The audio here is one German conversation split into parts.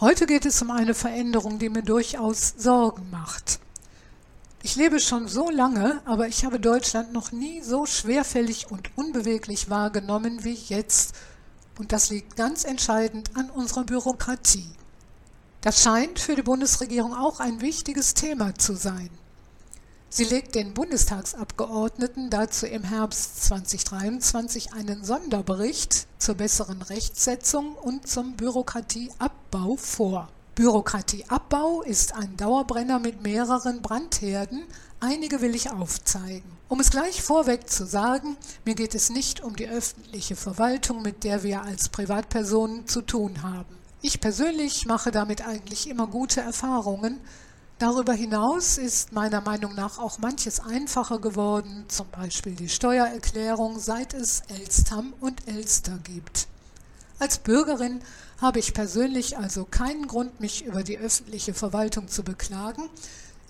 Heute geht es um eine Veränderung, die mir durchaus Sorgen macht. Ich lebe schon so lange, aber ich habe Deutschland noch nie so schwerfällig und unbeweglich wahrgenommen wie jetzt. Und das liegt ganz entscheidend an unserer Bürokratie. Das scheint für die Bundesregierung auch ein wichtiges Thema zu sein. Sie legt den Bundestagsabgeordneten dazu im Herbst 2023 einen Sonderbericht zur besseren Rechtsetzung und zum Bürokratieabbau vor. Bürokratieabbau ist ein Dauerbrenner mit mehreren Brandherden. Einige will ich aufzeigen. Um es gleich vorweg zu sagen, mir geht es nicht um die öffentliche Verwaltung, mit der wir als Privatpersonen zu tun haben. Ich persönlich mache damit eigentlich immer gute Erfahrungen, Darüber hinaus ist meiner Meinung nach auch manches einfacher geworden, zum Beispiel die Steuererklärung, seit es Elstam und Elster gibt. Als Bürgerin habe ich persönlich also keinen Grund, mich über die öffentliche Verwaltung zu beklagen.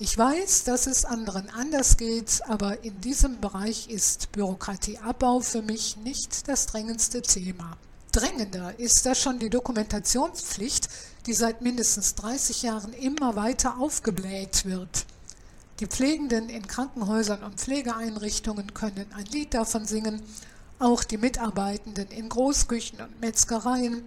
Ich weiß, dass es anderen anders geht, aber in diesem Bereich ist Bürokratieabbau für mich nicht das drängendste Thema. Drängender ist da schon die Dokumentationspflicht, die seit mindestens 30 Jahren immer weiter aufgebläht wird. Die Pflegenden in Krankenhäusern und Pflegeeinrichtungen können ein Lied davon singen, auch die Mitarbeitenden in Großküchen und Metzgereien.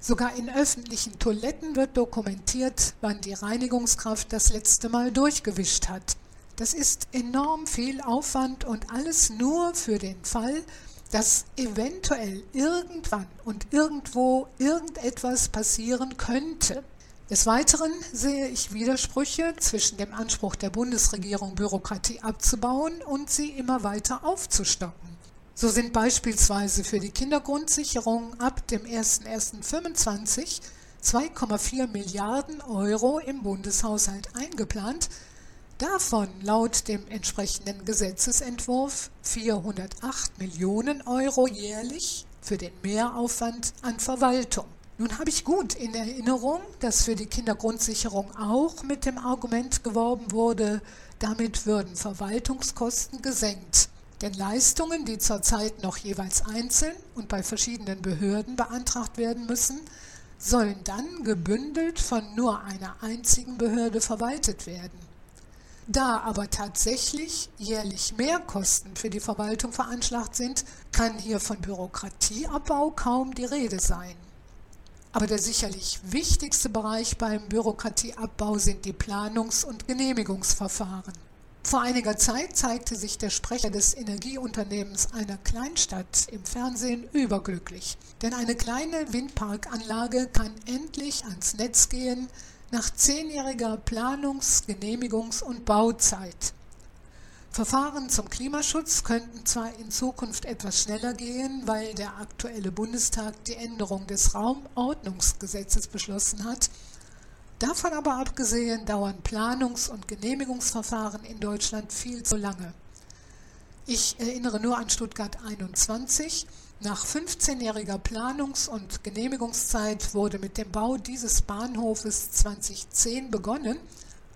Sogar in öffentlichen Toiletten wird dokumentiert, wann die Reinigungskraft das letzte Mal durchgewischt hat. Das ist enorm viel Aufwand und alles nur für den Fall, dass eventuell irgendwann und irgendwo irgendetwas passieren könnte. Des Weiteren sehe ich Widersprüche zwischen dem Anspruch der Bundesregierung, Bürokratie abzubauen und sie immer weiter aufzustocken. So sind beispielsweise für die Kindergrundsicherung ab dem 01.01.25 2,4 Milliarden Euro im Bundeshaushalt eingeplant, Davon laut dem entsprechenden Gesetzesentwurf 408 Millionen Euro jährlich für den Mehraufwand an Verwaltung. Nun habe ich gut in Erinnerung, dass für die Kindergrundsicherung auch mit dem Argument geworben wurde, damit würden Verwaltungskosten gesenkt. Denn Leistungen, die zurzeit noch jeweils einzeln und bei verschiedenen Behörden beantragt werden müssen, sollen dann gebündelt von nur einer einzigen Behörde verwaltet werden. Da aber tatsächlich jährlich Mehrkosten für die Verwaltung veranschlagt sind, kann hier von Bürokratieabbau kaum die Rede sein. Aber der sicherlich wichtigste Bereich beim Bürokratieabbau sind die Planungs- und Genehmigungsverfahren. Vor einiger Zeit zeigte sich der Sprecher des Energieunternehmens einer Kleinstadt im Fernsehen überglücklich. Denn eine kleine Windparkanlage kann endlich ans Netz gehen, nach zehnjähriger Planungs-, Genehmigungs- und Bauzeit. Verfahren zum Klimaschutz könnten zwar in Zukunft etwas schneller gehen, weil der aktuelle Bundestag die Änderung des Raumordnungsgesetzes beschlossen hat. Davon aber abgesehen dauern Planungs- und Genehmigungsverfahren in Deutschland viel zu lange. Ich erinnere nur an Stuttgart 21, nach 15-jähriger Planungs- und Genehmigungszeit wurde mit dem Bau dieses Bahnhofes 2010 begonnen,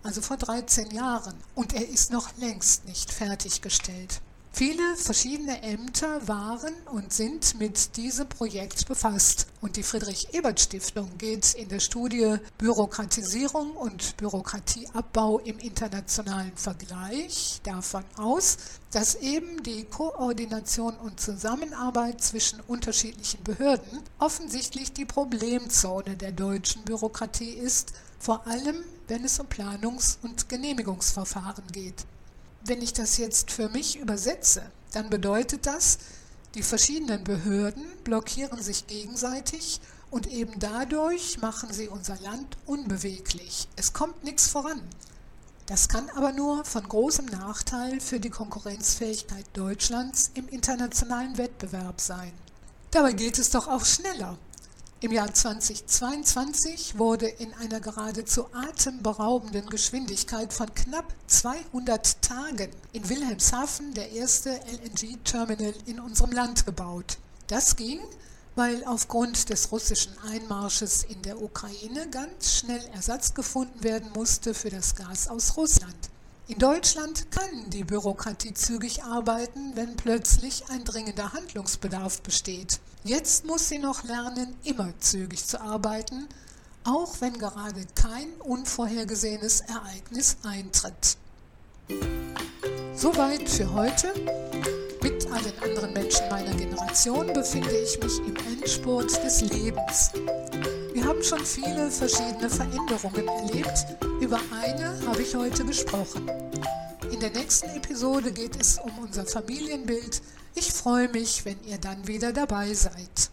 also vor 13 Jahren, und er ist noch längst nicht fertiggestellt. Viele verschiedene Ämter waren und sind mit diesem Projekt befasst. Und die Friedrich-Ebert-Stiftung geht in der Studie Bürokratisierung und Bürokratieabbau im internationalen Vergleich davon aus, dass eben die Koordination und Zusammenarbeit zwischen unterschiedlichen Behörden offensichtlich die Problemzone der deutschen Bürokratie ist, vor allem wenn es um Planungs- und Genehmigungsverfahren geht. Wenn ich das jetzt für mich übersetze, dann bedeutet das, die verschiedenen Behörden blockieren sich gegenseitig und eben dadurch machen sie unser Land unbeweglich. Es kommt nichts voran. Das kann aber nur von großem Nachteil für die Konkurrenzfähigkeit Deutschlands im internationalen Wettbewerb sein. Dabei geht es doch auch schneller. Im Jahr 2022 wurde in einer geradezu atemberaubenden Geschwindigkeit von knapp 200 Tagen in Wilhelmshaven der erste LNG-Terminal in unserem Land gebaut. Das ging, weil aufgrund des russischen Einmarsches in der Ukraine ganz schnell Ersatz gefunden werden musste für das Gas aus Russland. In Deutschland kann die Bürokratie zügig arbeiten, wenn plötzlich ein dringender Handlungsbedarf besteht. Jetzt muss sie noch lernen, immer zügig zu arbeiten, auch wenn gerade kein unvorhergesehenes Ereignis eintritt. Soweit für heute. Mit allen anderen Menschen meiner Generation befinde ich mich im Endspurt des Lebens. Wir haben schon viele verschiedene Veränderungen erlebt. Über eine habe ich heute gesprochen. In der nächsten Episode geht es um unser Familienbild. Ich freue mich, wenn ihr dann wieder dabei seid.